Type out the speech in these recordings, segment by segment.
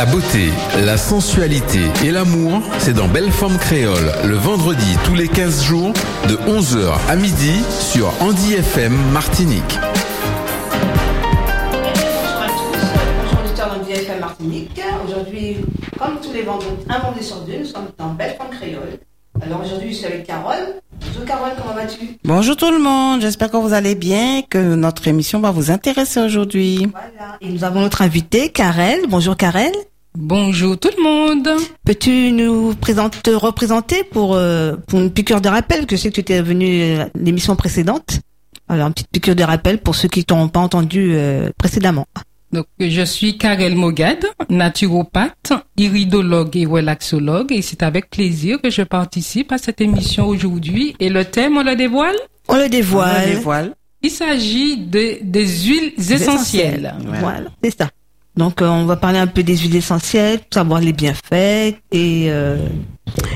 La beauté, la sensualité et l'amour, c'est dans Belle Forme Créole, le vendredi tous les 15 jours, de 11h à midi sur Andy FM Martinique. Bonjour à tous, bonjour auditeurs d'Andy FM Martinique. Aujourd'hui, comme tous les vendredis, un vendredi sur deux, nous sommes dans Belle Forme Créole. Alors aujourd'hui, je suis avec Carole. Bonjour Carole, comment vas-tu? Bonjour tout le monde, j'espère que vous allez bien, que notre émission va vous intéresser aujourd'hui. Voilà. Et nous avons notre invitée, Karel. Bonjour Karel. Bonjour tout le monde. Peux-tu nous présenter, te représenter pour, euh, pour une piqûre de rappel? Que je sais que tu étais venu à l'émission précédente. Alors, une petite piqûre de rappel pour ceux qui t'ont pas entendu euh, précédemment. Donc, je suis Karel Mogad, naturopathe, iridologue et relaxologue, et c'est avec plaisir que je participe à cette émission aujourd'hui. Et le thème, on le dévoile? On le On dévoile. le dévoile. Il s'agit de, des huiles essentielles. Voilà. Voilà, c'est ça. Donc, euh, on va parler un peu des huiles essentielles, savoir les bienfaits et euh,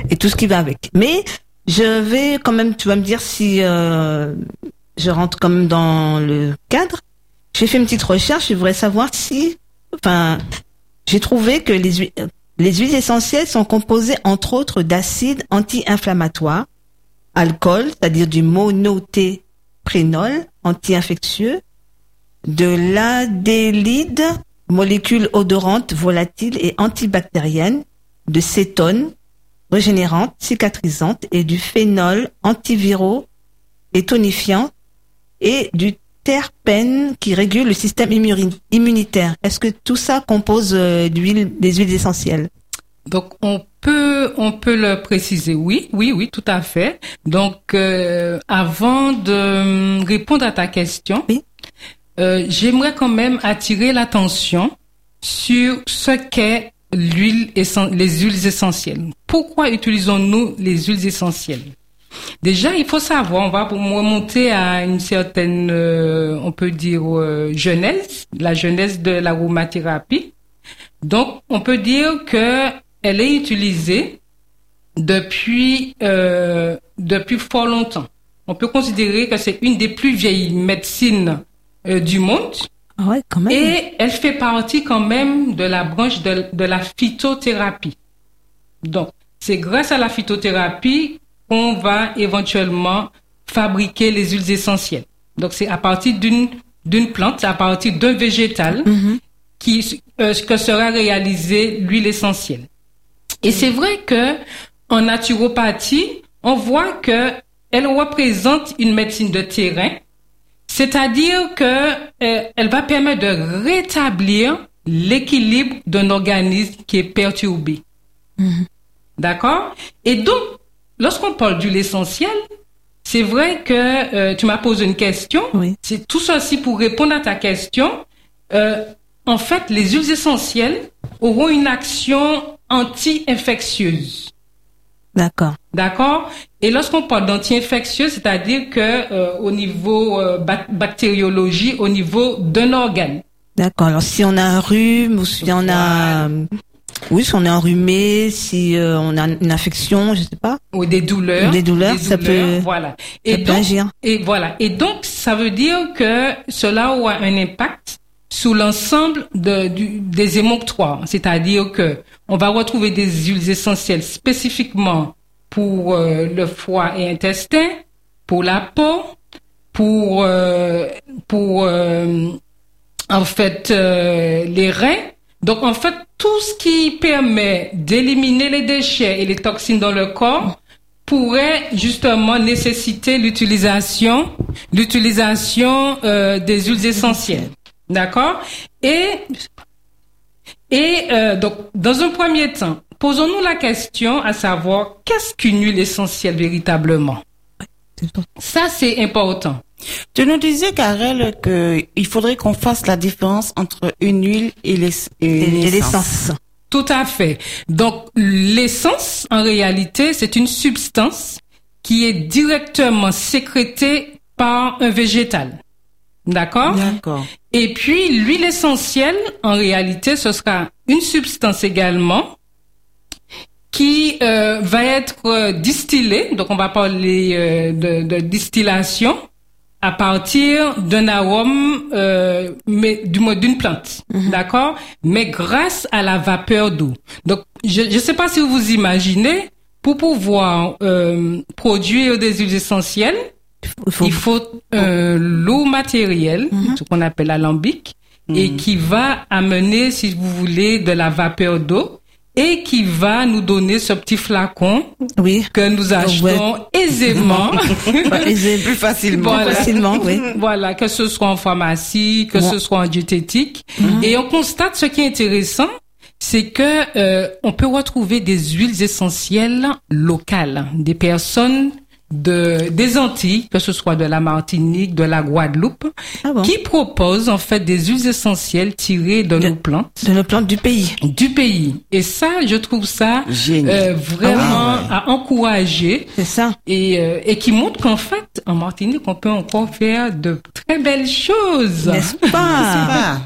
et tout ce qui va avec. Mais je vais quand même, tu vas me dire si euh, je rentre quand même dans le cadre. J'ai fait une petite recherche. Je voudrais savoir si, enfin, j'ai trouvé que les huiles, les huiles essentielles sont composées entre autres d'acides anti-inflammatoires, alcool, c'est-à-dire du monotéprénol, anti-infectieux, de l'adélide, molécule odorante, volatile et antibactérienne, de cétone, régénérante, cicatrisante, et du phénol, antiviraux et tonifiant, et du terpène qui régule le système immuni- immunitaire. Est-ce que tout ça compose euh, d'huile, des huiles essentielles? Donc, on peut, on peut le préciser. Oui, oui, oui, tout à fait. Donc, euh, avant de hum, répondre à ta question, Oui. Euh, j'aimerais quand même attirer l'attention sur ce qu'est l'huile, les huiles essentielles. Pourquoi utilisons-nous les huiles essentielles? Déjà, il faut savoir, on va remonter à une certaine, euh, on peut dire, genèse, la genèse de l'aromathérapie. Donc, on peut dire que elle est utilisée depuis euh, depuis fort longtemps. On peut considérer que c'est une des plus vieilles médecines euh, du monde Ah ouais, quand même. et elle fait partie quand même de la branche de, de la phytothérapie. Donc, c'est grâce à la phytothérapie qu'on va éventuellement fabriquer les huiles essentielles. Donc, c'est à partir d'une d'une plante, à partir d'un végétal Mhm. qui euh, que sera réalisée l'huile essentielle. Et c'est vrai que en naturopathie, on voit que elle représente une médecine de terrain, c'est-à-dire que euh, elle va permettre de rétablir l'équilibre d'un organisme qui est perturbé. D'accord? Et donc, lorsqu'on parle d'huile essentielle, c'est vrai que euh, tu m'as posé une question. Oui. C'est tout ceci pour répondre à ta question. Euh, en fait, les huiles essentielles auront une action anti-infectieuse. D'accord. D'accord Et lorsqu'on parle d'anti-infectieux, c'est-à-dire que euh, au niveau euh, bac- bactériologie, au niveau d'un organe. D'accord. Alors si on a un rhume ou si on a, oui, si on est enrhumé, si euh, on a une infection, je sais pas, ou des douleurs. Des douleurs, ça peut- Voilà. ça Et peut donc, agir. et voilà. Et donc, ça veut dire que cela aura un impact sur l'ensemble des émonctoires. C'est-à-dire que on va retrouver des huiles essentielles spécifiquement pour euh, le foie et intestin, pour la peau, pour euh, euh, en fait les reins. Donc en fait tout ce qui permet d'éliminer les déchets et les toxines dans le corps pourrait justement nécessiter l'utilisation l'utilisation des huiles essentielles. D'accord? Et et euh, donc dans un premier temps, posons-nous la question à savoir qu'est-ce qu'une huile essentielle véritablement? Ça c'est important. Tu nous disais, Karel, que il faudrait qu'on fasse la différence entre une huile et l'essence. Tout à fait. Donc, l'essence, en réalité, c'est une substance qui est directement sécrétée par un végétal. D'accord? D'accord. Et puis, l'huile essentielle, en réalité, ce sera une substance également qui euh, va être euh, distillée. Donc, on va parler euh, de, de distillation à partir d'un arôme, euh, mais du moins d'une plante, d'accord, mais grâce à la vapeur d'eau. Donc, je ne sais pas si vous vous imaginez, pour pouvoir euh, produire des huiles essentielles, faut- il faut euh, l'eau matérielle, ce qu'on appelle alambic, et qui va amener, si vous voulez, de la vapeur d'eau et qui va nous donner ce petit flacon Oui. que nous achetons aisément. Ouais, Plus facilement. Voilà. facilement, oui. Voilà, que ce soit en pharmacie, que Ouais. ce soit en diététique. Et on constate ce qui est intéressant, c'est que euh, on peut retrouver des huiles essentielles locales, des personnes de des Antilles, que ce soit de la Martinique, de la Guadeloupe, Ah bon? qui proposent en fait des huiles essentielles tirées de De- nos plantes De nos plantes du pays. du pays. Et ça, je trouve ça Génial. euh, vraiment Ah ouais. à encourager C'est ça. et, euh, et qui montre qu'en fait, en Martinique, on peut encore faire de très belles choses. N'est-ce pas? Ah,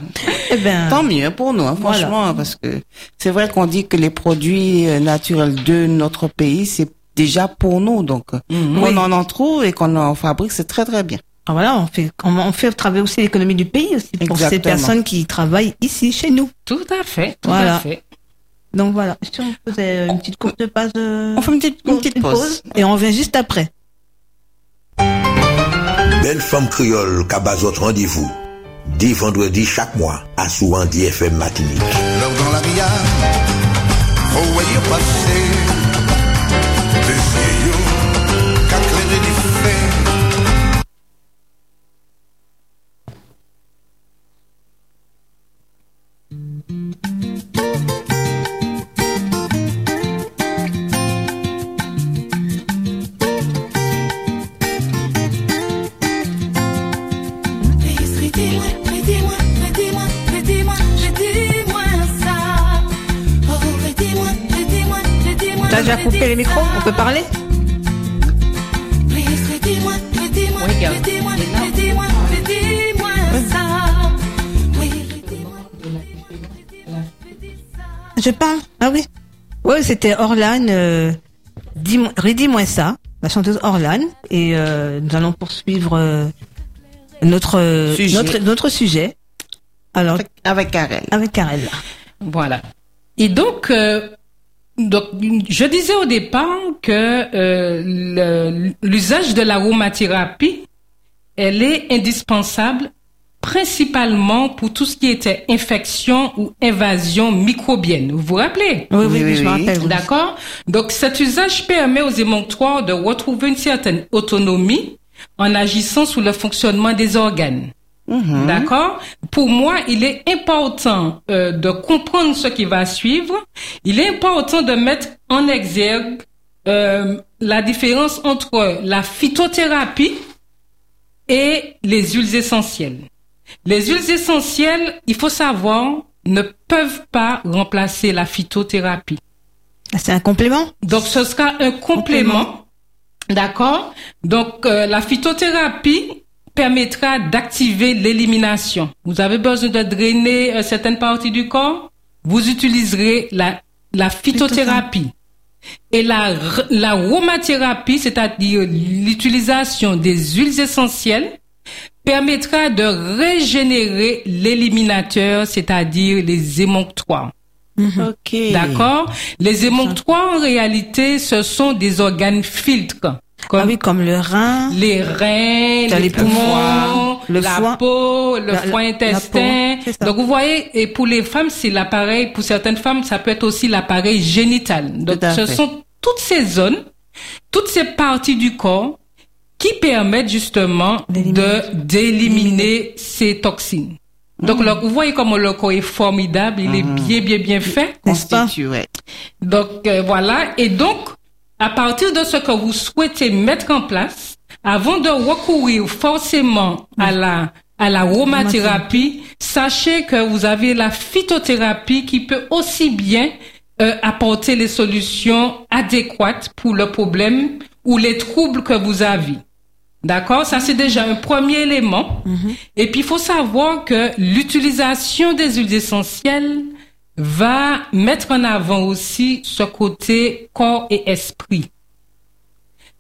Eh ben, tant mieux pour nous, hein, Voilà. franchement, parce que c'est vrai qu'on dit que les produits euh, naturels de notre pays, c'est déjà pour nous, donc Mhm. on Oui. en en trouve et qu'on en fabrique, c'est très très bien. ah, voilà, on fait, on, on fait travailler aussi l'économie du pays aussi pour ces personnes qui travaillent ici, chez nous. Tout à fait, tout Voilà. à fait. Donc voilà. Si on faisait une petite courte pause, euh, On fait une petite, une petite pause. et on revient juste après. Belle femme créole Cabazot rendez-vous. 10 vendredis chaque mois à Souvent FM Matinique. L'heure dans la faut passer. Les micros On peut parler. Je parle Ah oui. Ouais, c'était Orlan. Euh, dis-moi- redis-moi ça, la chanteuse Orlan. Et euh, nous allons poursuivre euh, notre, euh, Sujet. notre notre sujet. Alors, Avec- Avec Karel. avec Karel. Voilà. Et donc, euh, donc, je disais au départ que euh, l'usage de l'aromathérapie, elle est indispensable principalement pour tout ce qui était infection ou invasion microbienne. Vous vous rappelez? Oui, oui, Oui, je me oui. rappelle. D'accord? Donc cet usage permet aux émonctoires de retrouver une certaine autonomie en agissant sous le fonctionnement des organes. Mhm. D'accord? Pour moi, il est important euh, de comprendre ce qui va suivre. Il est important de mettre en exergue euh, la différence entre la phytothérapie et les huiles essentielles. Les huiles essentielles, il faut savoir, ne peuvent pas remplacer la phytothérapie. C'est un complément? Donc, ce sera un complément. D'accord? Donc, euh, la phytothérapie permettra d'activer l'élimination. Vous avez besoin de drainer euh, certaines parties du corps Vous utiliserez la, la phytothérapie. Et la l'aromathérapie, c'est-à-dire l'utilisation des huiles essentielles, permettra de régénérer l'éliminateur, c'est-à-dire les émonctoires. Ok. D'accord? Les émonctoires, en réalité, ce sont des organes filtres. Comme Ah oui, comme le rein. les reins, les, les poumons, poumons, le la foie. peau, le La- foie intestin. peau. Donc vous voyez, et pour les femmes, c'est l'appareil, pour certaines femmes, ça peut être aussi l'appareil génital. Donc ce fait. sont toutes ces zones, toutes ces parties du corps qui permettent justement de d'éliminer ces toxines. Donc le- vous voyez comment le corps est formidable, il est bien bien bien fait. N'est-ce pas? Constitue, ouais. Donc euh, voilà, et donc à partir de ce que vous souhaitez mettre en place, avant de recourir forcément à la à l'aromathérapie, sachez que vous avez la phytothérapie qui peut aussi bien euh, apporter les solutions adéquates pour le problème ou les troubles que vous avez. D'accord? Ça, c'est déjà un premier élément. Et puis, il faut savoir que l'utilisation des huiles essentielles va mettre en avant aussi ce côté corps et esprit.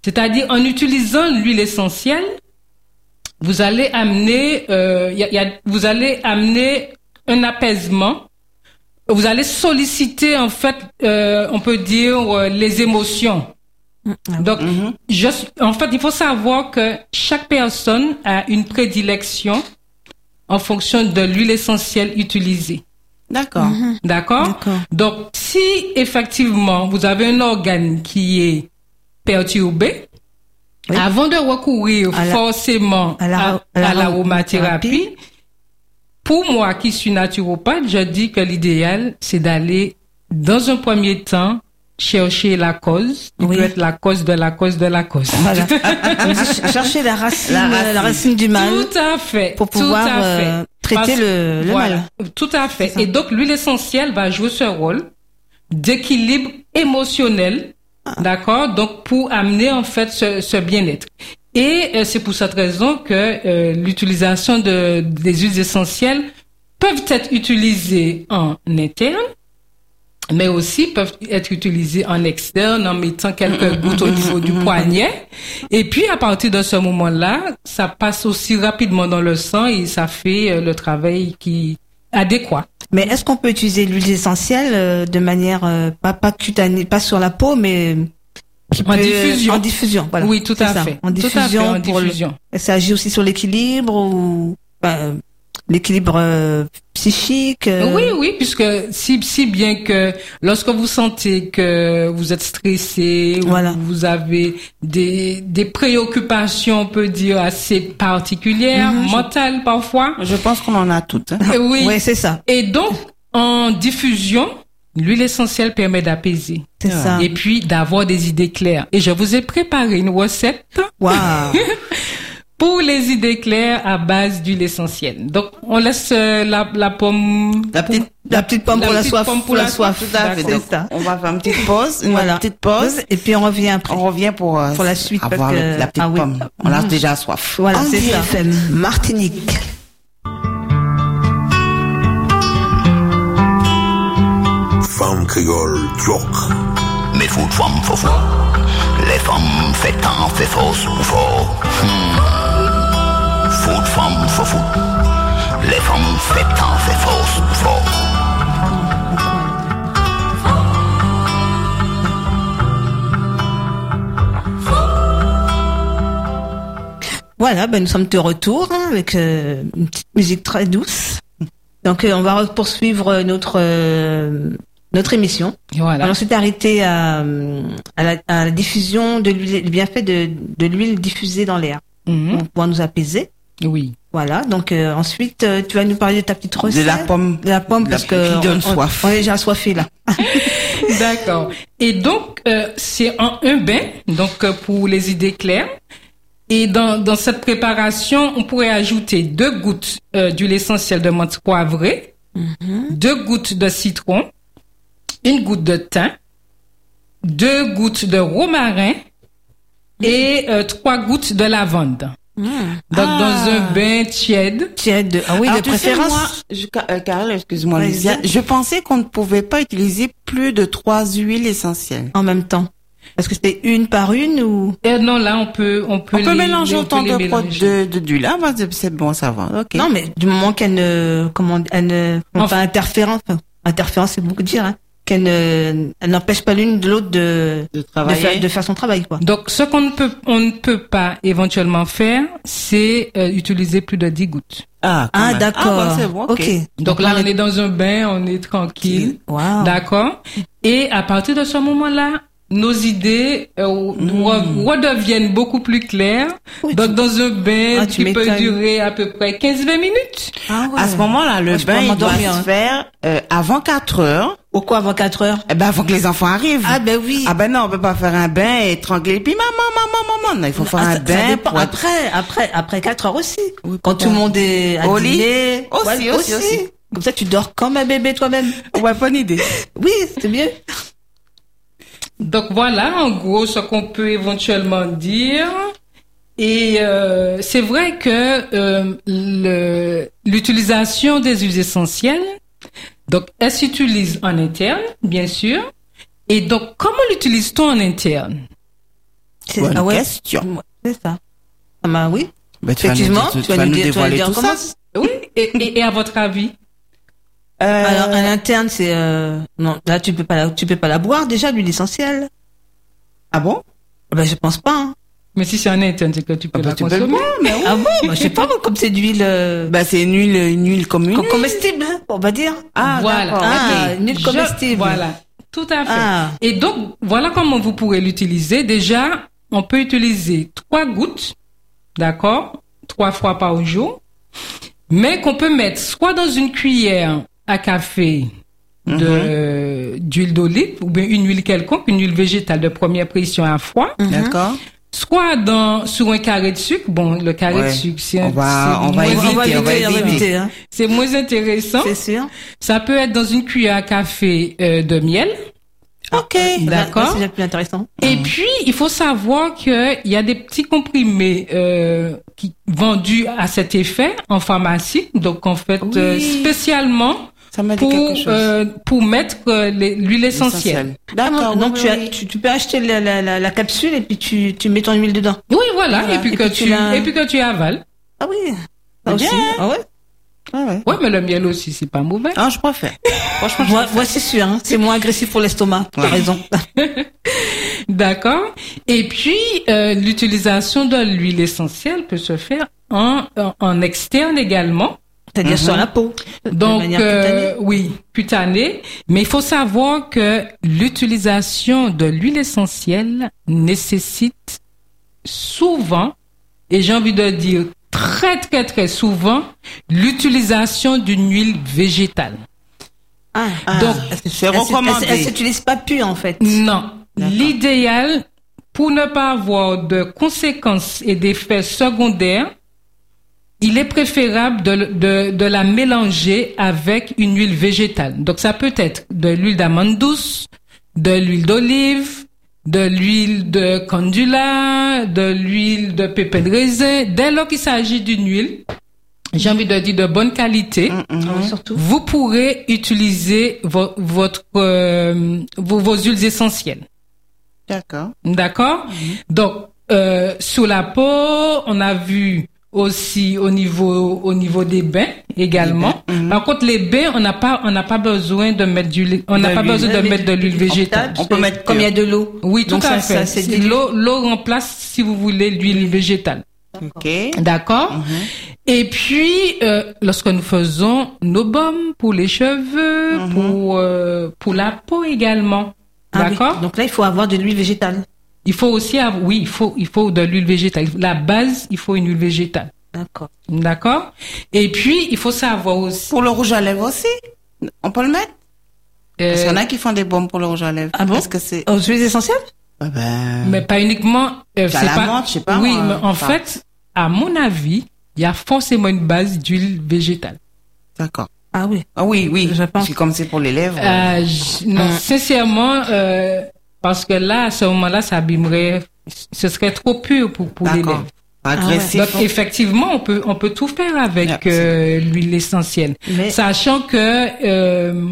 C'est-à-dire, en utilisant l'huile essentielle, vous allez amener, euh, y a- y a- vous allez amener un apaisement. Vous allez solliciter en fait, euh, on peut dire euh, les émotions. Donc, je, en fait, il faut savoir que chaque personne a une prédilection en fonction de l'huile essentielle utilisée. D'accord. D'accord D'accord. Donc, si effectivement vous avez un organe qui est perturbé, Oui. avant de recourir À la- forcément à la- la l'aromathérapie, aromathérapie. pour moi qui suis naturopathe, je dis que l'idéal, c'est d'aller, dans un premier temps, chercher la cause. Il Oui. peut être la cause de la cause de la cause. Voilà. Chercher la racine, La euh, racine. la racine du mal. Tout à fait. pour tout pouvoir, à fait. euh, traiter Parce- le- le voilà, mal. Tout à fait. Et donc l'huile essentielle va jouer ce rôle d'équilibre émotionnel, Ah. d'accord, donc pour amener en fait ce, ce bien-être. Et euh, c'est pour cette raison que euh, l'utilisation de des huiles essentielles peuvent être utilisées en interne, mais aussi peuvent être utilisées en externe en mettant quelques gouttes au niveau du poignet. Et puis à partir de ce moment-là, ça passe aussi rapidement dans le sang et ça fait euh, le travail qui adéquat. Mais est-ce qu'on peut utiliser l'huile essentielle euh, de manière euh, pas pas cutanée, pas sur la peau, mais qui En peut- diffusion. En diffusion, voilà. Oui, tout à ça. fait. En Tout à fait, diffusion. en pour le- diffusion. Ça agit aussi sur l'équilibre ou ben, l'équilibre euh, psychique. euh, Oui, oui, puisque si, si bien que lorsque vous sentez que vous êtes stressé, ou Voilà. vous avez des, des préoccupations, on peut dire, assez particulières, Mhm, mentales parfois. Je pense qu'on en a toutes. hein. Et oui. Ouais, c'est ça. Et donc, en diffusion, l'huile essentielle permet d'apaiser. C'est ça. Et puis d'avoir des idées claires. Et je vous ai préparé une recette Waouh. pour les idées claires à base d'huile essentielle. Donc, on laisse euh, la, la pomme... La petite, La petite pomme pour la petite soif. pomme pour la soif. tout à fait. C'est Donc, ça. on va faire une petite pause, une Voilà. petite pause. Et puis on revient après. On revient pour, euh, Pour la suite, parce avoir que- le- la petite ah oui. pomme. On a déjà soif. Voilà, c'est ça. FM, Martinique. Femme créole, joke. Mais femmes, faut faux. Les femmes fait tant, fait fausse ou faux. Hmm. Les femmes fait tant, fait fausse ou faux. Voilà, ben nous sommes de retour hein, avec euh, une petite musique très douce. Donc euh, on va poursuivre notre euh, notre émission. Voilà. Alors, on s'est arrêté à, à, la, à la diffusion de l'huile, le bienfait de, de l'huile diffusée dans l'air Mhm. pour pouvoir nous apaiser. Oui. Voilà. Donc euh, ensuite, euh, tu vas nous parler de ta petite recette. De la pomme. De la pomme La- parce que qui donne on, soif. On, on est déjà assoiffé là. D'accord. Et donc, euh, c'est en un bain, donc euh, pour les idées claires. Et dans, dans cette préparation, on pourrait ajouter deux gouttes euh, d'huile essentielle de menthe poivrée, deux gouttes de citron, une goutte de thym, deux gouttes de romarin et euh, trois gouttes de lavande. Donc, dans un bain tiède, Tiède. Ah oui, Alors, de tu sais, préférence. moi, je, euh, Carole, excuse-moi, je pensais qu'on ne pouvait pas utiliser plus de trois huiles essentielles. en même temps. Parce que c'était une par une ou? Euh, non, là, on peut, on peut, On peut les- mélanger on peut autant de, pro- mélanger. de, de, d'huile. Ah, bah, c'est- c'est bon à savoir. Ok. non, mais du moment qu'elle ne comment elle ne Enfin- pas interférence. enfin, interférence, c'est beaucoup dire. Hein, qu'elle ne elle n'empêche pas l'une de l'autre de de faire, de faire son travail quoi. Donc, ce qu'on ne peut, on ne peut pas éventuellement faire, c'est euh, utiliser plus de 10 gouttes. Ah, Ah d'accord. Ah, bah. Ok. Donc, là, on est dans un bain, on est tranquille. Wow. D'accord Et à partir de ce moment-là, nos idées euh, re- redeviennent beaucoup plus claires. Oui, Donc, dans un bain Ah, tu qui peut durer à peu près 15-20 minutes. Ah ouais. À ce moment-là, le bain, il doit se hein. faire euh, avant 4 heures. Pourquoi avant 4 heures? Eh ben, avant que les enfants arrivent. Ah ben oui. Ah ben non, on peut pas faire un bain et tranquille. Puis maman, maman, maman. Non, il faut faire Ah, un ça- ça bain dépend. pour. Après, après, après 4 heures aussi. Oui, Quand tout le monde est à Au lit dîner. Aussi, Ouais, aussi, aussi. Comme ça, tu dors comme un bébé toi-même. Ouais, bonne idée. Oui, c'est mieux. Donc, voilà, en gros, ce qu'on peut éventuellement dire. Et euh, c'est vrai que euh, le- l'utilisation des huiles essentielles, donc elles s'utilisent en interne, bien sûr. Et donc, comment l'utilise-t-on en interne? C'est Bonne ah ouais. question. C'est ça. Ah bah oui. Bah, tu vas nous Effectivement, tu vas nous dire, tu vas nous dévoiler tout comment. ça. Oui. Et, et, et à votre avis? Euh, Alors, à l'interne, c'est, euh, non, là, tu peux pas la, tu peux pas la boire, déjà, l'huile essentielle. ah bon? Ben, je pense pas, hein. Mais si c'est un interne, c'est que tu peux Ah bah, la tu peux le consommer. boire, mais oui. Ah bon? Ben, je sais pas, moi, comme c'est d'huile, euh, Bah, c'est une huile, une huile comme une com- huile. comestible, hein, on va dire. Ah, Voilà. d'accord. Ah, une huile Je- comestible. Voilà, tout à fait. Ah. Et donc, voilà comment vous pourrez l'utiliser. Déjà, on peut utiliser trois gouttes, d'accord, trois fois par jour, mais qu'on peut mettre soit dans une cuillère à café de d'huile d'olive ou bien une huile quelconque, une huile végétale de première pression à froid, D'accord. soit dans sur un carré de sucre. Bon, le carré de sucre, c'est On va- on va moins On va éviter, on va éviter, on va éviter. éviter, hein. c'est moins intéressant. C'est sûr. Ça peut être dans une cuillère à café euh, de miel. Ok. D'accord. Là, C'est déjà plus intéressant. Et puis, il faut savoir qu'il y a des petits comprimés euh, qui vendus à cet effet en pharmacie, donc en fait euh, spécialement Ça m'a dit pour quelque chose. euh, pour mettre euh, l'huile essentielle. D'accord. donc, oui, tu, as, oui, tu, tu peux acheter la, la, la, la capsule et puis tu, tu mets ton huile dedans. Oui, voilà. Voilà. Et puis Et que puis tu et puis que tu avales. Ah oui. Ça aussi. bien. Ah ouais. Ah ouais. Ouais, mais le miel aussi, c'est pas mauvais. Ah, je préfère. Franchement, je Moi, c'est sûr, hein. c'est moins agressif pour l'estomac. T'as Ouais. raison. D'accord. Et puis, euh, l'utilisation de l'huile essentielle peut se faire en, en, en externe également. C'est-à-dire sur la peau. de Donc, euh, oui, cutanée. Mais il faut savoir que l'utilisation de l'huile essentielle nécessite souvent, et j'ai envie de dire très très très souvent, l'utilisation d'une huile végétale. Ah, Ah, donc, c'est recommandé. elle, elle s'utilise pas pure en fait. Non. L'idéal, pour ne pas avoir de conséquences et d'effets secondaires, il est préférable de, de, de la mélanger avec une huile végétale. Donc ça peut être de l'huile d'amande douce, de l'huile d'olive, de l'huile de candula, de l'huile de pépins de raisin. Dès lors qu'il s'agit d'une huile, j'ai envie de dire de bonne qualité, Ah, Surtout. vous pourrez utiliser vo- votre euh, vos, vos huiles essentielles. D'accord. D'accord? Donc euh, sur la peau, on a vu aussi au niveau au niveau des bains également. Par contre les bains, on n'a pas on n'a pas besoin de mettre du on n'a pas besoin de mettre de l'huile végétale. On peut mettre comme il y a de l'eau? Oui, tout Donc à ça, fait. c'est. L'eau l'eau remplace si vous voulez l'huile végétale. Ok. D'accord? Et puis, euh, lorsque nous faisons nos baumes pour les cheveux, pour, euh, pour la peau également, Ah oui. d'accord? Donc là, il faut avoir de l'huile végétale. Il faut aussi avoir, oui, il faut, il faut de l'huile végétale. La base, il faut une huile végétale. D'accord. D'accord? Et puis, il faut savoir aussi... Pour le rouge à lèvres aussi On peut le mettre? Euh, Parce qu'il y en a qui font des bombes pour le rouge à lèvres. Ah bon? Est-ce que c'est... Aux huiles essentielles Ah ben... mais pas uniquement... Euh, c'est la pas- menthe, je sais pas, Oui, moi, mais en enfin. fait, à mon avis, il y a forcément une base d'huile végétale. D'accord. Ah oui. Ah oui, oui. Je pense. C'est comme c'est pour les lèvres. Euh, j- non, sincèrement, euh, parce que là, à ce moment-là, ça abîmerait, ce serait trop pur pour, pour lèvres. Agressif. Donc, effectivement, on peut, on peut tout faire avec euh, l'huile essentielle. Mais- Sachant que, euh,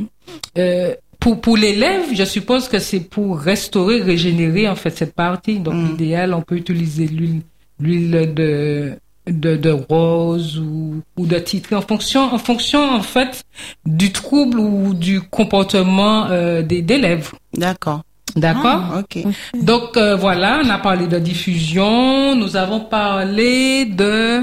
euh, pour, pour les lèvres, je suppose que c'est pour restaurer, régénérer, en fait, cette partie. Donc, Mm. l'idéal, on peut utiliser l'huile, l'huile de, de, de rose ou, ou de titri en fonction, en fonction, en fait, du trouble ou du comportement euh, des, des lèvres. D'accord. D'accord? Ok. Donc euh, voilà, on a parlé de diffusion, nous avons parlé de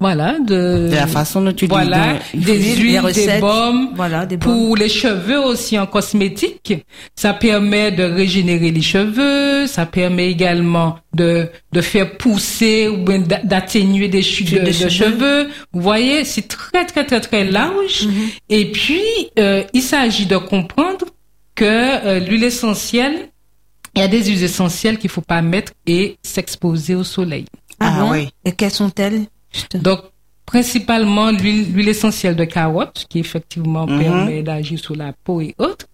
voilà de, De la façon dont tu dis, voilà de- des huiles, des recettes. baumes. Voilà, des baumes. Pour les cheveux aussi en cosmétique, ça permet de régénérer les cheveux, ça permet également de de faire pousser ou d'atténuer des chutes de, cheveux. cheveux. Vous voyez, c'est très très très très large. Et puis euh, il s'agit de comprendre que euh, l'huile essentielle, il y a des huiles essentielles qu'il faut pas mettre et s'exposer au soleil. Ah, Ah oui. Et quelles sont-elles? Donc, principalement l'huile essentielle de carotte, qui effectivement Mhm. permet d'agir sur la peau et autres.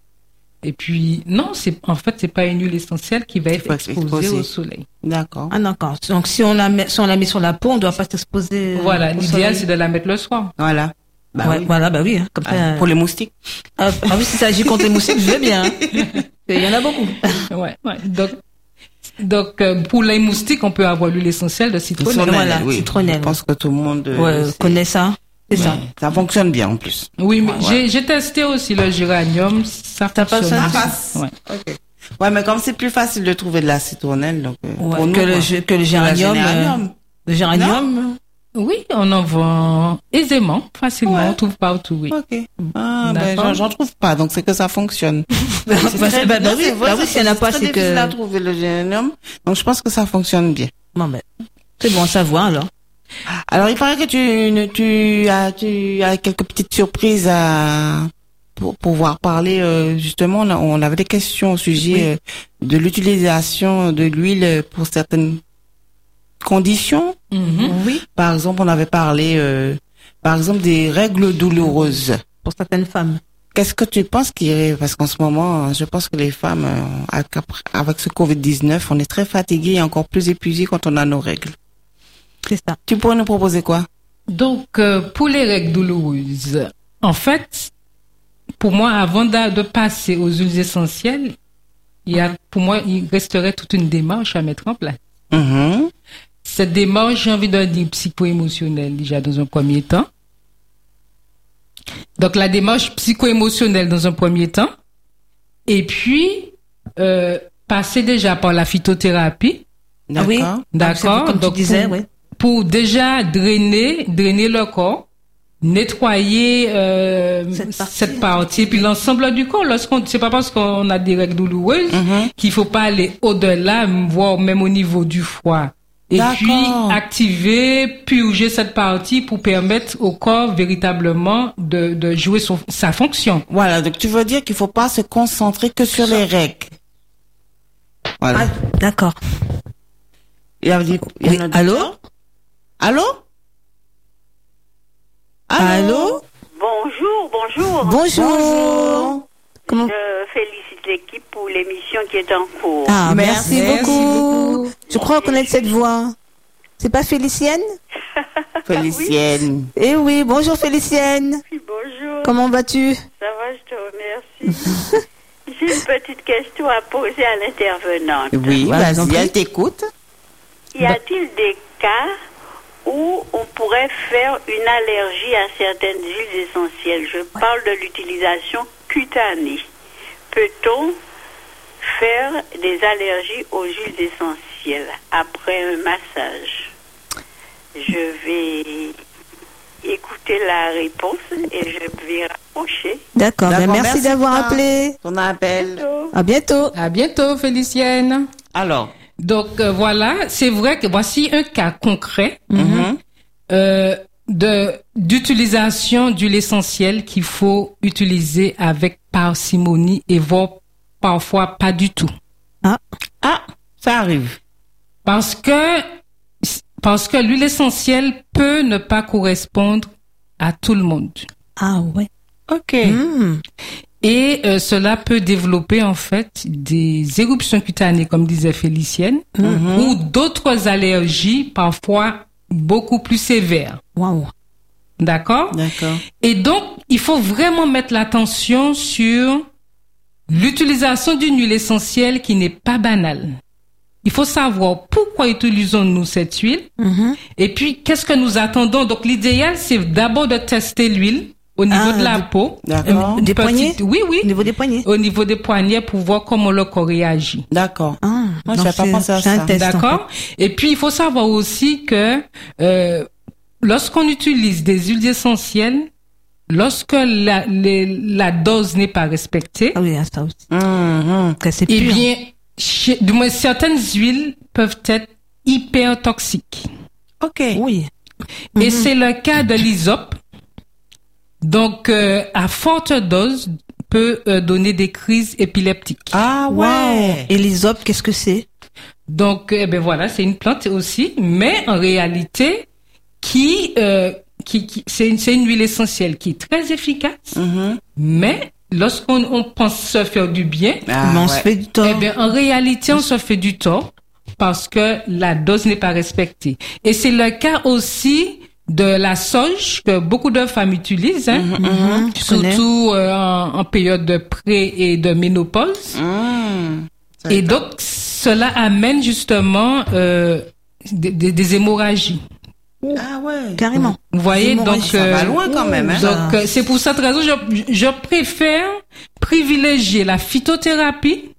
Et puis, non, c'est en fait, c'est pas une huile essentielle qui va être exposée exposée. au soleil. D'accord. Ah d'accord. Donc si on la met, si on la met sur la peau, on doit pas s'exposer. euh, voilà, au l'idéal, c'est de la mettre le soir. Voilà. Bah Ouais, oui. Voilà, bah oui. hein, Comme ça. Ah, Pour les moustiques. Ah, ah oui, si ça agit contre les moustiques, je veux bien. hein. Il y en a beaucoup. ouais, ouais. Donc, Donc, euh, pour les moustiques, on peut avoir l'huile essentielle de citronnelle. Citronnelle, voilà, oui. citronnelle. Je pense que tout le monde euh, Ouais, connaît ça. C'est ça. Ouais. Ça fonctionne bien en plus. Oui, mais Ouais. j'ai- testé aussi le géranium. Ça T'as pas fonctionne ça? passe Ouais. Ok. Ouais, mais comme c'est plus facile de trouver de la citronnelle, donc euh, Ouais, pour nous, que, le, que le euh, géranium. le géranium. Oui, on en vend aisément, facilement. Ouais. On trouve partout, oui. Ok. Ah, ben, j'en- trouve pas, donc c'est que ça fonctionne. Bah, très- bah, bah oui, c'est bah oui, c'est s'il n'y en a pas, c'est difficile à que. trouver le géranium, donc je pense que ça fonctionne bien. Bon, ben, c'est bon à savoir alors. Alors, il paraît que tu, tu as, tu as quelques petites surprises à, pour pouvoir parler, euh, justement, on, a- on avait des questions au sujet euh, de l'utilisation de l'huile pour certaines conditions. Mhm. Oui. Par exemple, on avait parlé, euh, par exemple, des règles douloureuses. Pour certaines femmes. Qu'est-ce que tu penses qui est, parce qu'en ce moment, je pense que les femmes, euh, avec ce Covid-19, on est très fatigués et encore plus épuisés quand on a nos règles. C'est ça. Tu pourrais nous proposer quoi? Donc, euh, pour les règles douloureuses, en fait, pour moi, avant de, de passer aux huiles essentielles, il y a, pour moi, il resterait toute une démarche à mettre en place. Mhm. Cette démarche, j'ai envie de dire psycho-émotionnelle déjà dans un premier temps. Donc la démarche psycho-émotionnelle dans un premier temps. Et puis, euh, passer déjà par la phytothérapie. Ah oui? D'accord. D'accord. Comme tu Donc, disais, pour, oui. pour déjà drainer, drainer le corps, nettoyer euh, Cette cette, partie. partie. puis l'ensemble du corps. Lorsqu'on, c'est pas parce qu'on a des règles douloureuses Mhm. qu'il faut pas aller au-delà, voire même au niveau du foie. Et puis activer, purger cette partie pour permettre au corps véritablement de, de jouer son- sa fonction. Voilà, donc tu veux dire qu'il faut pas se concentrer que sur les règles. Voilà. Ah, d'accord. Il y a des- il y en a Oui, d'autres allô? Allô? Allô? Bonjour, bonjour. Bonjour. Comment Je félicite l'équipe pour l'émission qui est en cours. Ah, merci, Merci beaucoup. Je crois reconnaître cette voix. C'est pas Félicienne Félicienne. Eh oui, bonjour Félicienne. Oui, bonjour, Comment vas-tu ça va, je te remercie. J'ai une petite question à poser à l'intervenante. Oui, en vas-y, elle t'écoute. Y a-t-il des cas où on pourrait faire une allergie à certaines huiles essentielles? Je parle de l'utilisation cutanée. Peut-on faire des allergies aux huiles essentielles après un massage? Je vais écouter la réponse et je vais rapprocher. D'accord, ben merci, merci d'avoir appelé. Ton appel. À bientôt. À bientôt, Félicienne. Alors. Donc euh, voilà, c'est vrai que voici un cas concret mhm. euh, de d'utilisation d'huile essentielle qu'il faut utiliser avec parcimonie et voire parfois pas du tout. Ah, ça arrive. Parce que parce que l'huile essentielle peut ne pas correspondre à tout le monde. Ah ouais. Ok. Hmm. Et euh, cela peut développer en fait des éruptions cutanées, comme disait Félicienne, ou d'autres allergies parfois beaucoup plus sévères. Waouh. D'accord? D'accord. Et donc, il faut vraiment mettre l'attention sur l'utilisation d'une huile essentielle qui n'est pas banale. Il faut savoir pourquoi utilisons-nous cette huile Mhm. et puis qu'est-ce que nous attendons? Donc, l'idéal, c'est d'abord de tester l'huile au niveau Ah, de la peau. D'accord. Des Petite- poignets Oui, oui. Au niveau des poignets. Au niveau des poignets pour voir comment le corps réagit. D'accord. Ah, Moi, pas pensé à ça. en D'accord? Et puis, il faut savoir aussi que euh, lorsqu'on utilise des huiles essentielles, lorsque la, les- la dose n'est pas respectée. Ah oui, ah, ça aussi. Mhm. C'est eh pur. bien, chez- du moins, certaines huiles peuvent être hyper toxiques. Ok. Oui. Et Mhm. c'est le cas de l'hysope. Donc, euh, à forte dose, peut euh, donner des crises épileptiques. Ah ouais. Et l'hysope, qu'est-ce que c'est? Donc, eh ben voilà, c'est une plante aussi, mais en réalité, qui, euh, qui, qui c'est une, huile essentielle qui est très efficace, Mhm. mais lorsqu'on on pense se faire du bien, Ah, Mais on ouais. se fait du tort. eh bien, en réalité, on se fait du tort parce que la dose n'est pas respectée. Et c'est le cas aussi de la soja que beaucoup de femmes utilisent, hein, Mhm, connais. surtout euh, en, en période de pré et de ménopause. Mhm. Et donc, cela amène justement euh, des, des- des hémorragies. Ah ouais. Carrément. Vous voyez, donc ça va loin quand même, hein. Donc euh, c'est pour cette raison je, je préfère privilégier la phytothérapie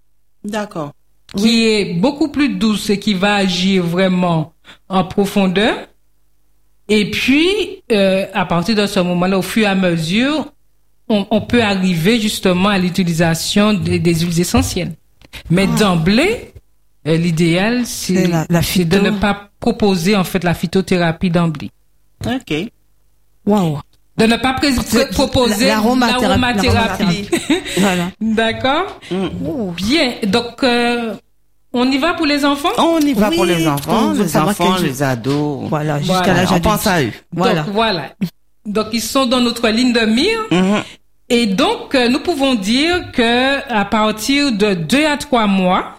D'accord. qui est beaucoup plus douce et qui va agir vraiment en profondeur. Et puis, euh, à partir de ce moment-là, au fur et à mesure, on, on peut arriver justement à l'utilisation des, des huiles essentielles. Mais d'emblée, euh, l'idéal, c'est de ne pas proposer en fait la phytothérapie d'emblée. Ok. Waouh. De ne pas pré- pré- proposer L'aromathérapie. l'aromathérapie. Voilà. D'accord Oh. Bien. Donc, euh, on y va pour les enfants? On y va Oui, pour les enfants, on les enfants, les ados. Voilà, jusqu'à Voilà, l'âge On adulte. pense à eux. Voilà. Donc voilà. Donc ils sont dans notre ligne de mire Mhm. et donc euh, nous pouvons dire que à partir de deux à trois mois,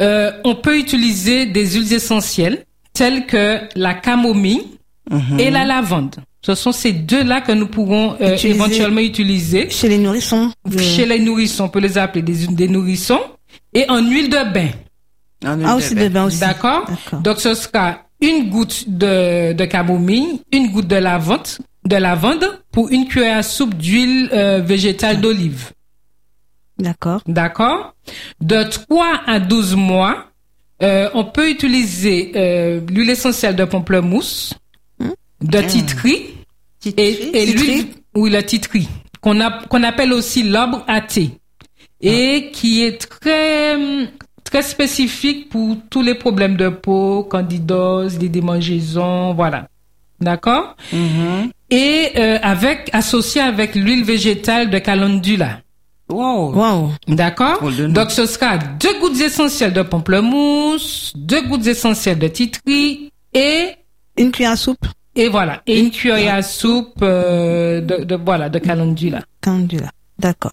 euh, on peut utiliser des huiles essentielles telles que la camomille Mhm. et la lavande. Ce sont ces deux-là que nous pourrons euh, Utiliser- éventuellement utiliser Chez les nourrissons. de- chez les nourrissons. On peut les appeler des, des nourrissons et en huile de bain. En Ah, une aussi bébé. de bain aussi. D'accord D'accord. Donc ce sera une goutte de, de camomille, une goutte de lavande, de lavande pour une cuillère à soupe d'huile euh, végétale d'olive. D'accord. D'accord De 3 à 12 mois, euh, on peut utiliser euh, l'huile essentielle de pamplemousse, de titri et, et Titri l'huile, oui, le titri, qu'on a- qu'on appelle aussi l'arbre à thé et qui est très très spécifique pour tous les problèmes de peau, candidose, des démangeaisons, voilà. D'accord? Mhm. Et euh, avec associé avec l'huile végétale de calendula. Wow. Waouh. D'accord? Donc ce sera deux gouttes essentielles de pamplemousse, deux gouttes essentielles de titri et Une cuillère à soupe. et voilà, et une cuillère à soupe euh, de, de voilà de calendula. Candula. D'accord.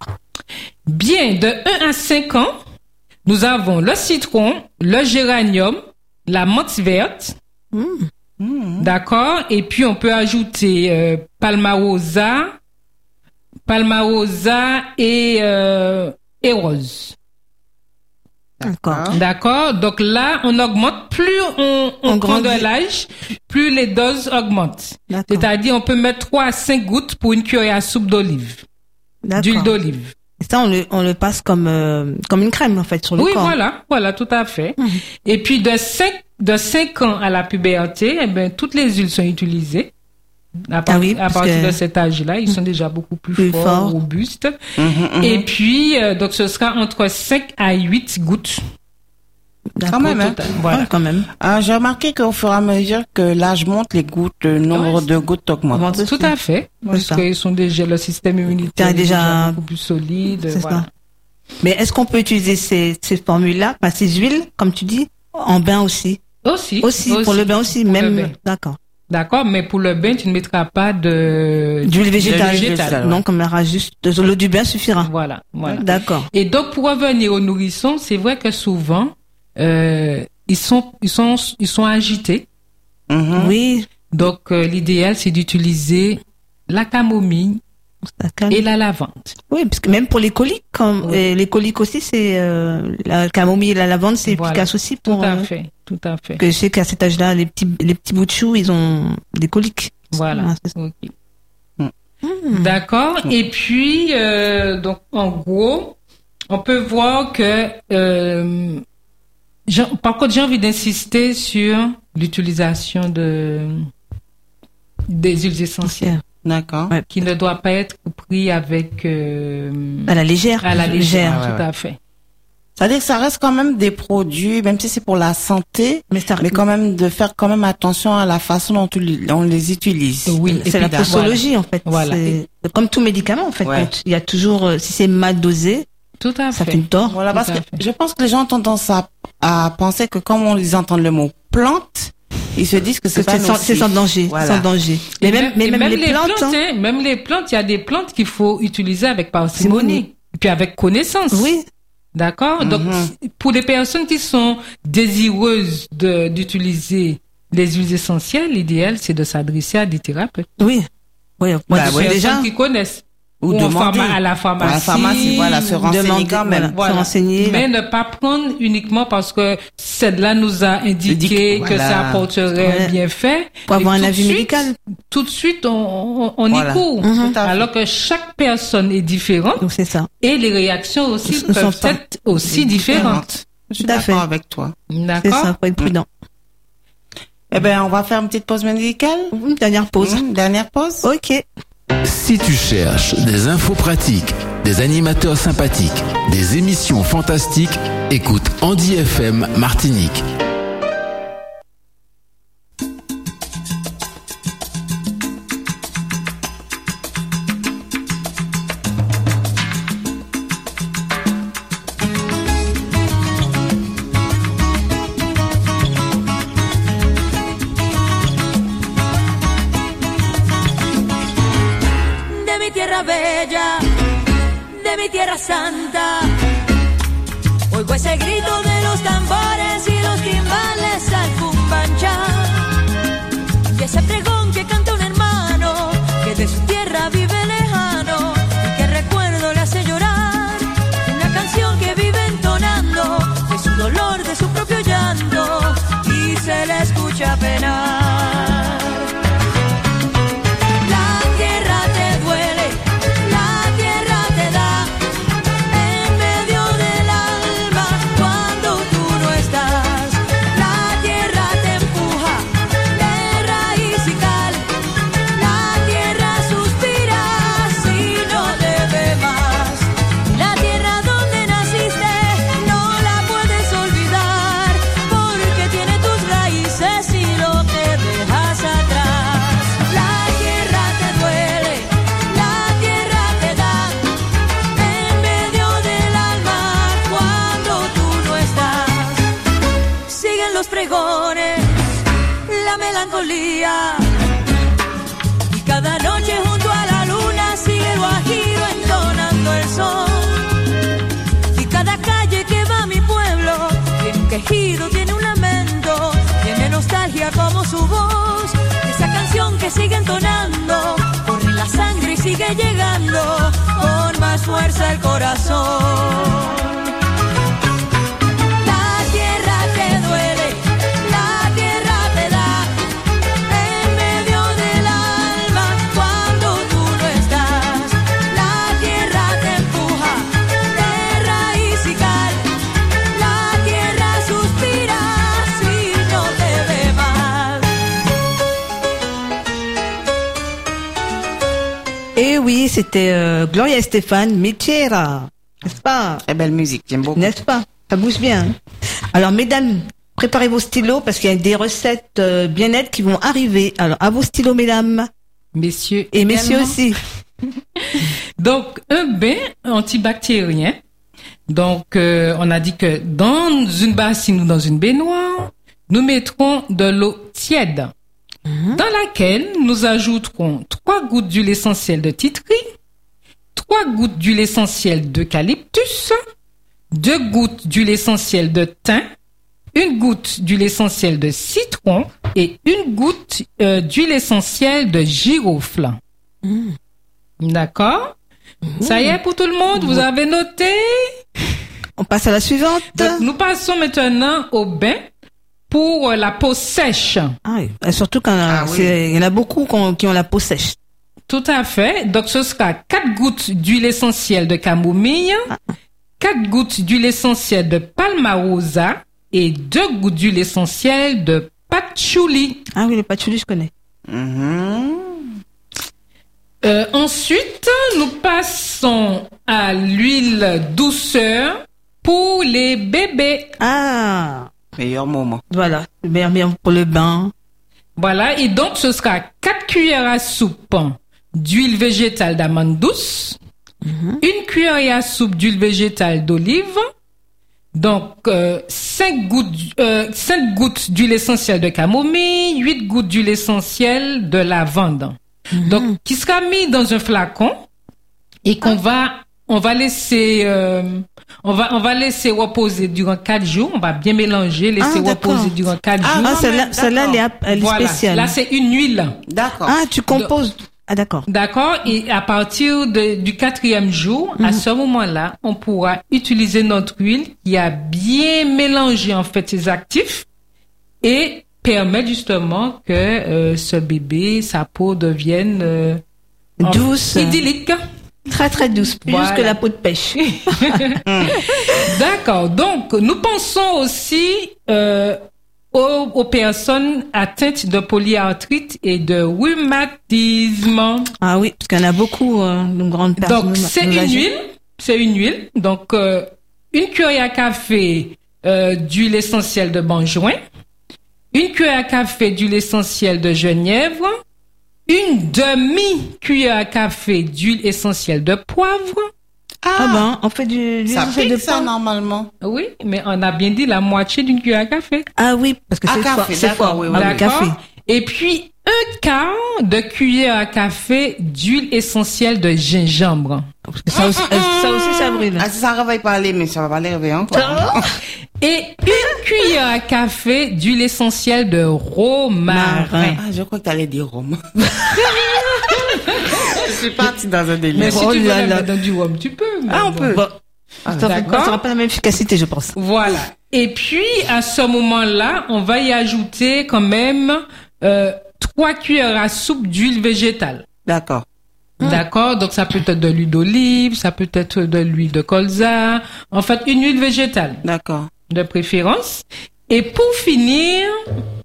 Bien, de 1 à 5 ans, nous avons le citron, le géranium, la menthe verte, Mmh. d'accord, et puis on peut ajouter euh, palmarosa, palmarosa et euh, et rose. D'accord. D'accord Donc là, on augmente. Plus on, on On prend de grandit. l'âge, plus les doses augmentent. C'est-à-dire, on peut mettre 3 à 5 gouttes pour une cuillère à soupe d'olive, d'huile d'olive. Ça, on le, on le passe comme, euh, comme une crème, en fait, sur le Oui, corps. voilà, voilà, tout à fait. Mhm. Et puis, de 5, de 5 ans à la puberté, eh ben, toutes les huiles sont utilisées. À, part- Ah oui, à parce partir que- de cet âge-là, ils sont déjà beaucoup plus, Plus forts, robustes. Mhm, mhm. Et puis, euh, donc, ce sera entre 5 à 8 gouttes. D'accord. Quand même, hein. Voilà. Ouais, quand même. Ah, J'ai remarqué qu'au fur et à mesure que l'âge monte, les gouttes, le nombre Ouais, de gouttes augmente. Tout à fait. Parce qu'ils sont déjà, le système immunitaire est déjà- beaucoup plus solide. C'est Voilà. ça. Mais est-ce qu'on peut utiliser ces, ces formules-là, enfin, ces huiles, comme tu dis, en bain aussi? Aussi. Aussi, pour le bain aussi, Pour même. D'accord. D'accord, mais pour le bain, tu ne mettras pas de... D'huile végétale. végétale, ouais. Non, comme aura juste, de l'eau du bain suffira. Voilà, voilà. D'accord. Et donc, pour revenir aux nourrissons, c'est vrai que souvent, euh, ils sont, ils sont, ils sont agités. Mhm. Oui. Donc, euh, l'idéal, c'est d'utiliser la camomille. Et la lavande. Oui, parce que même pour les coliques, comme, Oui. et les coliques aussi, c'est, euh, la camomille et la lavande, c'est Voilà. efficace aussi Tout pour, à euh, fait, tout à fait. que je sais qu'à cet âge-là, les petits, les petits bouts de choux, ils ont des coliques. Voilà. Ah. Ok. Hmm. D'accord. Et puis, euh, donc, en gros, on peut voir que, euh, par contre, j'ai envie d'insister sur l'utilisation de des huiles essentielles, D'accord. Ouais. qui ne doit pas être pris avec euh, À la légère. à la légère. Ah ouais, tout ouais. à fait. C'est-à-dire que ça reste quand même des produits, même si c'est pour la santé, Mais ça, mais quand même de faire quand même attention à la façon dont on les- utilise. Oui. c'est la posologie, en fait. Voilà. Comme tout médicament, en fait. Ouais. Quand il y a toujours, euh, si c'est mal dosé, Tout à ça fait. fait une tort. Voilà, Tout parce que fait. je pense que les gens ont tendance à, à penser que comme on les entend le mot plante, ils se disent que c'est pas sans, danger. Voilà. Sans danger. Et Mais même, mais et même, les, plantes, hein. hein, même les plantes, il y a des plantes qu'il faut utiliser avec parcimonie. Et puis avec connaissance. oui, D'accord? Donc, Mhm. pour les personnes qui sont désireuses d'utiliser les huiles essentielles, l'idéal, c'est de s'adresser à des thérapeutes. oui. Oui, moi, Bah je ouais. Des déjà, personnes qui connaissent. Ou en demander. pharma- à la pharmacie. À la pharmacie, voilà, se ou renseigner quand même. voilà. se renseigner, Mais ne pas prendre uniquement parce que celle-là nous a indiqué que ça apporterait Ouais. bienfait. Pour avoir un avis médical. Tout de suite, on, on, Voilà. y court. Mhm. Alors que chaque personne est différente Donc c'est ça. et les réactions aussi sont peuvent pas être aussi différentes. Je suis d'accord avec toi. C'est D'accord? ça, faut être prudent. Eh ben, on va faire une petite pause musicale. Une dernière pause. Dernière pause. Ok. Si tu cherches des infos pratiques, des animateurs sympathiques, des émissions fantastiques, écoute Andy FM Martinique. De fuerza el oui, c'était euh, Gloria Stéphane, Michera. N'est-ce pas Très belle musique, j'aime beaucoup. N'est-ce pas Ça bouge bien. hein Alors, mesdames, préparez vos stylos parce qu'il y a des recettes euh, bien-être qui vont arriver. Alors, à vos stylos, mesdames. Messieurs Et messieurs aussi. Donc, un bain antibactérien. Donc, euh, on a dit que dans une bassine ou dans une baignoire, nous mettrons de l'eau tiède, dans laquelle nous ajouterons trois gouttes d'huile essentielle de titri, trois gouttes d'huile essentielle d'eucalyptus, deux gouttes d'huile essentielle de thym, une goutte d'huile essentielle de citron et une goutte euh, d'huile essentielle de girofle. D'accord? Ça y est pour tout le monde? Vous avez noté? On passe à la suivante. Donc, Nous passons maintenant au bain pour euh, la peau sèche. Ah oui. Et surtout quand Ah oui. il y en a beaucoup qui ont, qui ont la peau sèche. Tout à fait. Donc, ce sera 4 gouttes d'huile essentielle de camomille, 4 gouttes d'huile essentielle de palmarosa et 2 gouttes d'huile essentielle de patchouli. Ah oui, les patchouli, je connais. Mhm. Euh, ensuite, nous passons à l'huile douceur pour les bébés. Ah, Meilleur moment. voilà. Bien, bien pour le bain. Voilà, et donc ce sera 4 cuillères à soupe d'huile végétale d'amande douce, une cuillère à soupe d'huile végétale d'olive, donc 5 gouttes, euh, 5 gouttes d'huile essentielle de camomille, 8 gouttes d'huile essentielle de lavande. Donc, qui sera mis dans un flacon et qu'on va, on va laisser, euh, on va, on va laisser reposer durant 4 jours. On va bien mélanger, laisser Ah, d'accord. reposer durant 4 Ah, jours. Ah, non, celle-là, mais celle-là, elle est, d'accord. elle est Voilà. spéciale. Là, c'est une huile. D'accord. ah, tu composes Ah d'accord. D'accord Et à partir de- du quatrième jour, à ce moment-là, on pourra utiliser notre huile qui a bien mélangé en fait ses actifs et permet justement que euh, ce bébé, sa peau devienne euh, en- Douce. idyllique. Très très douce, plus Voilà. que la peau de pêche. D'accord. Donc, nous pensons aussi euh, aux, aux personnes atteintes de polyarthrite et de rhumatisme. Ah oui, parce qu'il y en a beaucoup, euh, de grandes personnes. Donc, c'est une huile. C'est une huile. Donc, euh, une cuillère à café d'huile essentielle de benjoin, une cuillère à café d'huile essentielle de genièvre, une demi-cuillère à café d'huile essentielle de poivre. Ah ben, on fait du, Ça pique de ça pain. normalement. Oui, mais on a bien dit la moitié d'une cuillère à café. Ah oui, parce que c'est café, fort. C'est d'accord, fort. oui, Ah oui. oui, café. Et puis, quart de cuillère à café d'huile essentielle de gingembre. Ça aussi, euh, ça aussi, ça brûle. Ah, ça réveille pas aller, mais ça va pas les réveiller encore. Et une cuillère à café d'huile essentielle de romarin. Marin. Ah, je crois que t'allais dire rhum. je suis partie dans un délire. Mais si Oh tu veux là la dans du rhum, tu peux. Ah, on bon. peut. Bon, Ah, ça n'aura pas la même efficacité, je pense. Voilà. Et puis, à ce moment-là, on va y ajouter quand même euh, trois cuillères à soupe d'huile végétale. D'accord. D'accord Donc, ça peut être de l'huile d'olive, ça peut être de l'huile de colza. En fait, une huile végétale. D'accord. de préférence. Et pour finir,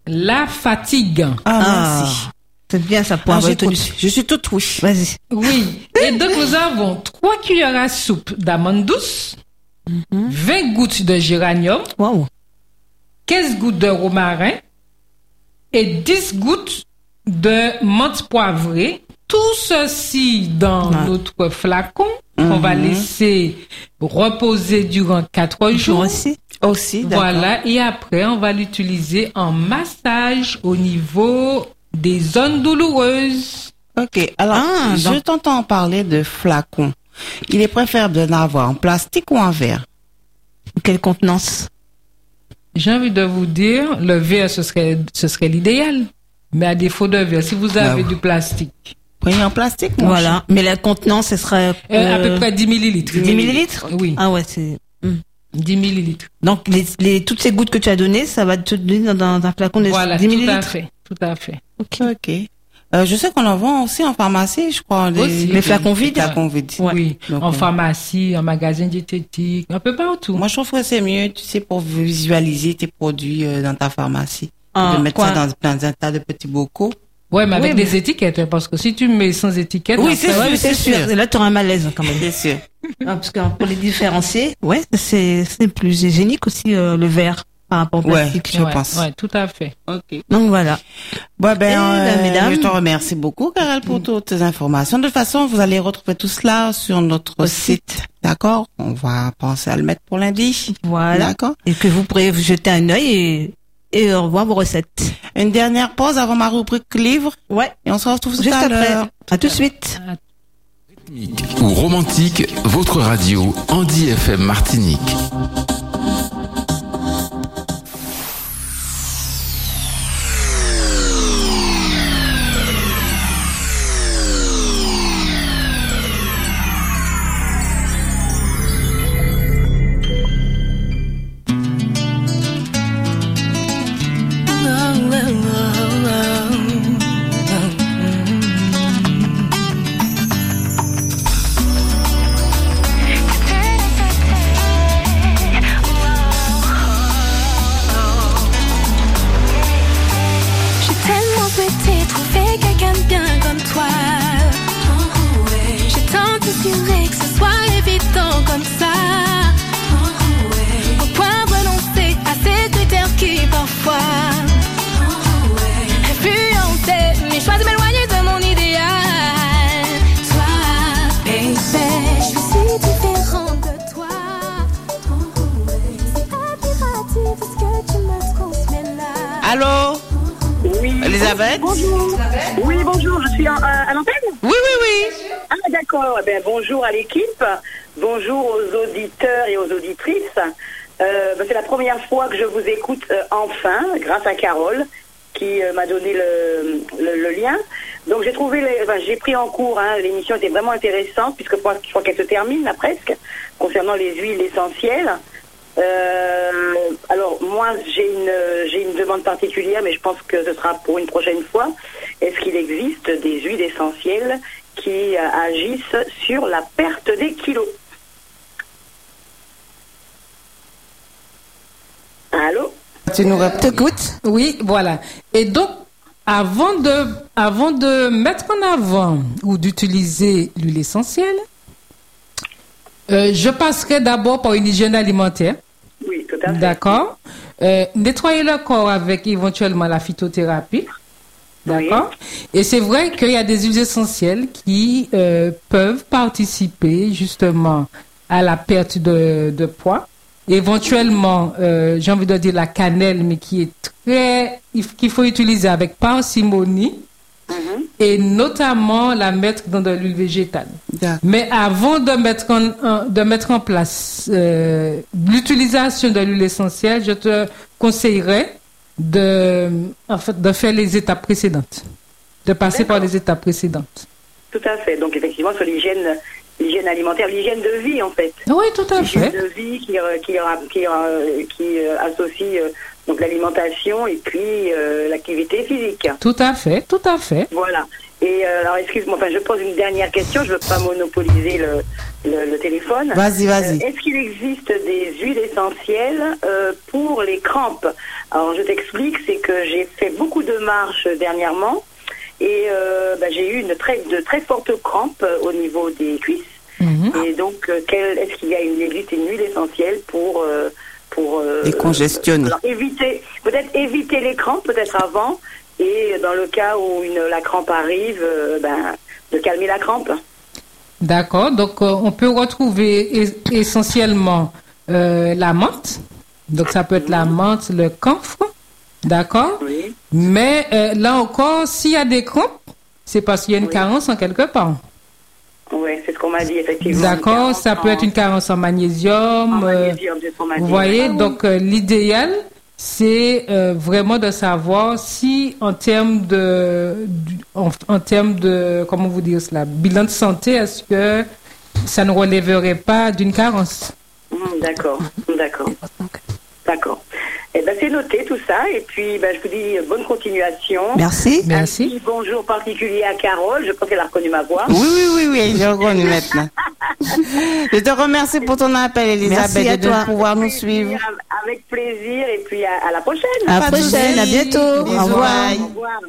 la fatigue. Ah, Ah, merci. c'est bien ça pour Ah, avoir je suis toute oui. Vas-y. Oui. Et donc, nous avons 3 cuillères à soupe d'amandes douces, 20 gouttes de géranium, Waouh. 15 gouttes de romarin et 10 gouttes de menthe poivrée. Tout ceci dans Ah. notre flacon qu'on va laisser reposer durant 4 Jour jours. aussi? Voilà, et après, on va l'utiliser en massage au niveau des zones douloureuses. Ok. Alors, Ah, je donc- t'entends parler de flacons. Il est préférable d'en avoir en plastique ou en verre? Quelle contenance? J'ai envie de vous dire, le verre, ce serait, ce serait l'idéal. Mais à défaut de verre, si vous avez ouais. du plastique, Prenez en plastique, mon Voilà. Mais la contenance, ce serait... euh, à euh, peu près 10 millilitres. 10 millilitres? Oui, Ah ouais, c'est... Hmm. 10 millilitres. Donc, les, les, toutes ces gouttes que tu as données, ça va te donner dans, dans un flacon de Voilà, 10 tout à millilitres? fait. Tout à fait. Ok. Euh, je sais qu'on en vend aussi en pharmacie, je crois. Les, Aussi. Les flacons vides. Les flacons vides. Oui, Donc, en euh, pharmacie, en magasin diététique, un peu partout. Moi, je trouve que c'est mieux, tu sais, pour visualiser tes produits euh, dans ta pharmacie. De mettre quoi? ça dans, dans un tas de petits bocaux. ouais, mais avec Oui, des étiquettes, hein, parce que si tu mets sans étiquette, Oui, c'est sûr, c'est sûr. Là, tu auras un malaise quand même. Bien sûr. Ah, parce que pour les différencier, ouais, c'est c'est plus hygiénique aussi euh, le verre par rapport au Ouais, plastique. je ouais, pense. ouais, tout à fait. Ok. Donc voilà. Bon, ben, Eh ben, euh, mesdames. je te remercie beaucoup, Carole, pour toutes ces informations. De toute façon, vous allez retrouver tout cela sur notre site. D'accord? On va penser à le mettre pour lundi. Voilà. D'accord? Et que vous pourrez vous jeter un œil et, et revoir vos recettes. Une dernière pause avant ma rubrique livre. Ouais. Et on se retrouve tout Juste à après. l'heure. À tout de suite. Ou romantique, votre radio Andy FM Martinique. Hein, l'émission était vraiment intéressante puisque je crois, qu'elle se termine là presque concernant les huiles essentielles. Euh, alors moi j'ai une j'ai une demande particulière, mais je pense que ce sera pour une prochaine fois. Est-ce qu'il existe des huiles essentielles qui euh, agissent sur la perte des kilos? Allô? Tu nous réponds. Oui, voilà. Et donc, avant de, avant de mettre en avant ou d'utiliser l'huile essentielle, euh, je passerai d'abord par une hygiène alimentaire. Oui, tout à fait. D'accord. Euh, nettoyer le corps avec éventuellement la phytothérapie. D'accord. Et c'est vrai qu'il y a des huiles essentielles qui euh, peuvent participer justement à la perte de, de poids. Éventuellement, j'ai envie de dire la cannelle, mais qui est très, qu'il faut utiliser avec parcimonie. Et notamment la mettre dans de l'huile végétale. Mais avant de mettre en, de mettre en place euh, l'utilisation de l'huile essentielle, je te conseillerais de, en fait, de faire les étapes précédentes, de passer par les étapes précédentes. Tout à fait. Donc effectivement sur l'hygiène l'hygiène alimentaire, l'hygiène de vie en fait. Oui, tout à L'hygiène fait. de vie qui euh, qui ra- qui, euh, qui associe donc l'alimentation et puis euh, l'activité physique. Tout à fait, tout à fait. Voilà. Et euh, alors excuse-moi, enfin je pose une dernière question, je veux pas monopoliser le, le, le téléphone. Vas-y, vas-y. Euh, Est-ce qu'il existe des huiles essentielles euh, pour les crampes? Alors je t'explique, c'est que j'ai fait beaucoup de marches dernièrement et euh, bah, j'ai eu une très, de très fortes crampes euh, au niveau des cuisses. Et donc, est-ce qu'il y a une, existe une huile essentielle pour euh, pour euh, Décongestionner. alors, éviter peut-être éviter les crampes peut-être avant et dans le cas où une la crampe arrive, euh, ben de calmer la crampe. D'accord. Donc, euh, on peut retrouver es- essentiellement euh, la menthe. Donc, ça peut être la menthe, le camphre. D'accord? Mais euh, là encore, s'il y a des crampes, c'est parce qu'il y a une carence en quelque part. Oui, c'est ce qu'on m'a dit effectivement. D'accord. Ça peut être une carence en magnésium. euh, magnésium, c'est ce qu'on m'a dit. vous voyez, Ah oui. donc euh, l'idéal, c'est euh, vraiment de savoir si en termes de, en, en termes de, comment vous dire cela, bilan de santé, est-ce que ça ne relèverait pas d'une carence? Hum, D'accord, d'accord. D'accord. Ben, c'est noté tout ça. Et puis, ben, je vous dis euh, bonne continuation. Merci. Un petit bonjour particulier à Carole. Je pense qu'elle a reconnu ma voix. Oui, oui, oui, oui, j'ai reconnu maintenant. Je te remercie pour ton appel, Elisabeth, Merci à et de toi. pouvoir nous suivre. Avec plaisir. Et puis, à, à la prochaine. À la prochaine, à bientôt. Bisous, Au revoir. bye.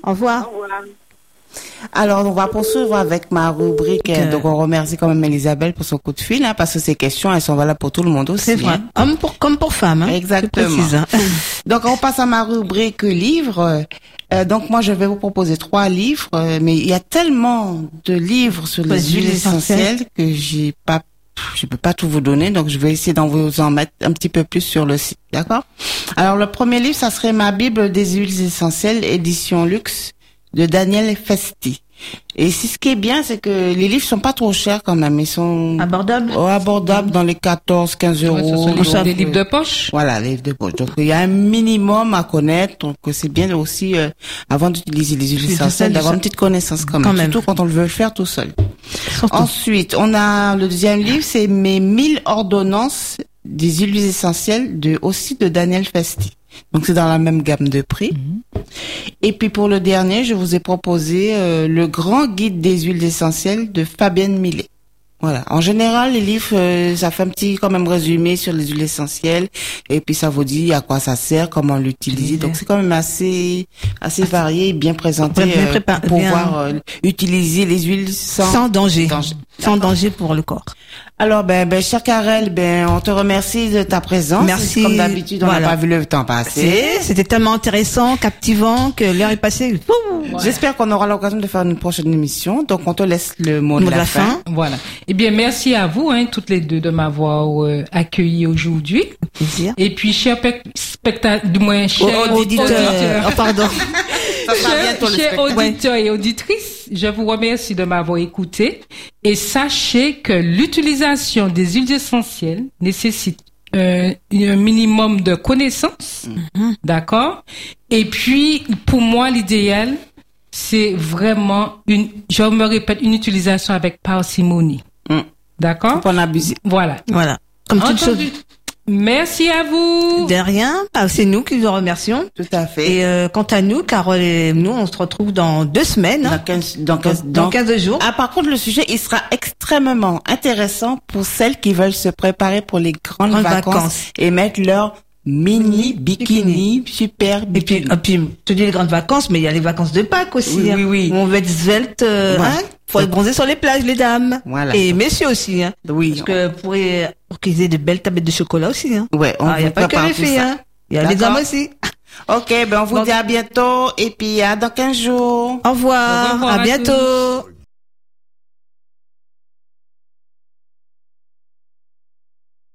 Au revoir. Alors, on va poursuivre avec ma rubrique. Donc, on remercie quand même Elisabeth pour son coup de fil, hein, parce que ces questions, elles sont valables pour tout le monde aussi. C'est vrai. hein. Homme pour, comme pour femme. Hein. Exactement. Précise, hein. Donc, on passe à ma rubrique livres. Euh, donc, moi, je vais vous proposer trois livres, euh, mais il y a tellement de livres sur les Les huiles huiles essentielles. essentielles que j'ai pas, je peux pas tout vous donner. Donc, je vais essayer d'en vous en mettre un petit peu plus sur le site. D'accord? Alors, le premier livre, ça serait ma Bible des huiles essentielles, édition luxe, de Daniel Festi. Et ici, ce qui est bien, c'est que les livres sont pas trop chers quand même. Ils sont abordables. Oh, abordables dans les 14, 15 euros. Ouais, ce sont des- Donc, des livres de poche. Voilà, les livres de poche. Donc, il y a un minimum à connaître. Donc, c'est bien aussi, euh, avant d'utiliser les huiles d'avoir une petite connaissance quand même. Quand même. Surtout quand on le veut le faire tout seul. Ensuite, on a le deuxième livre, c'est mes 1000 ordonnances des huiles essentielles de, aussi de Daniel Festi. Donc, c'est dans la même gamme de prix. Et puis, pour le dernier, je vous ai proposé euh, le grand guide des huiles essentielles de Fabienne Millet. Voilà. En général, les livres, euh, ça fait un petit quand même résumé sur les huiles essentielles, et puis ça vous dit à quoi ça sert, comment l'utiliser. Donc c'est quand même assez assez varié, et bien présenté Bien euh, pour pouvoir euh, utiliser les huiles sans, Sans danger. Sans danger pour le corps. Alors ben, ben cher Karel, ben on te remercie de ta présence. Merci. Comme d'habitude, on n'a Voilà. pas vu le temps passer. C'était tellement intéressant, captivant que l'heure est passée. J'espère qu'on aura l'occasion de faire une prochaine émission. Donc on te laisse le mot, de, la, fin. Voilà. Eh bien, merci à vous, hein, toutes les deux, de m'avoir euh, accueilli aujourd'hui. Plaisir. Et puis, chers spectateurs, du moins, chers auditeurs. auditeurs. Oh, pardon. Chers, auditeurs et auditrices, je vous remercie de m'avoir écouté et sachez que l'utilisation des huiles essentielles nécessite euh, un minimum de connaissances, d'accord? Et puis, pour moi, l'idéal, c'est vraiment une, je me répète, une utilisation avec parcimonie. Mm. D'accord? En abuser. Voilà. Voilà. Comme toute chose. Merci à vous. De rien. Ah, C'est nous qui vous remercions. Tout à fait. Et euh, quant à nous, Carole et nous, on se retrouve dans deux semaines. Dans hein, 15, dans 15, dans dans- 15 jours. Ah, par contre, le sujet, il sera extrêmement intéressant pour celles qui veulent se préparer pour les grandes Grandes vacances, vacances. et mettre leur mini bikini, super Et puis, bikini. et puis, je te dis les grandes vacances, mais il y a les vacances de Pâques aussi. Oui, hein, oui, oui. où on va être svelte, euh, Ouais. hein. Faut être bronzé sur les plages, les dames. Voilà. Et messieurs aussi, hein. oui, Parce que pour, pour qu'ils aient de belles tablettes de chocolat aussi, hein. ouais, on Ah, il n'y a pas que les filles, hein. Il y a les hommes aussi. Ok, ben on vous dit à bientôt et puis à dans 15 jours. Au revoir. Au revoir à à bientôt.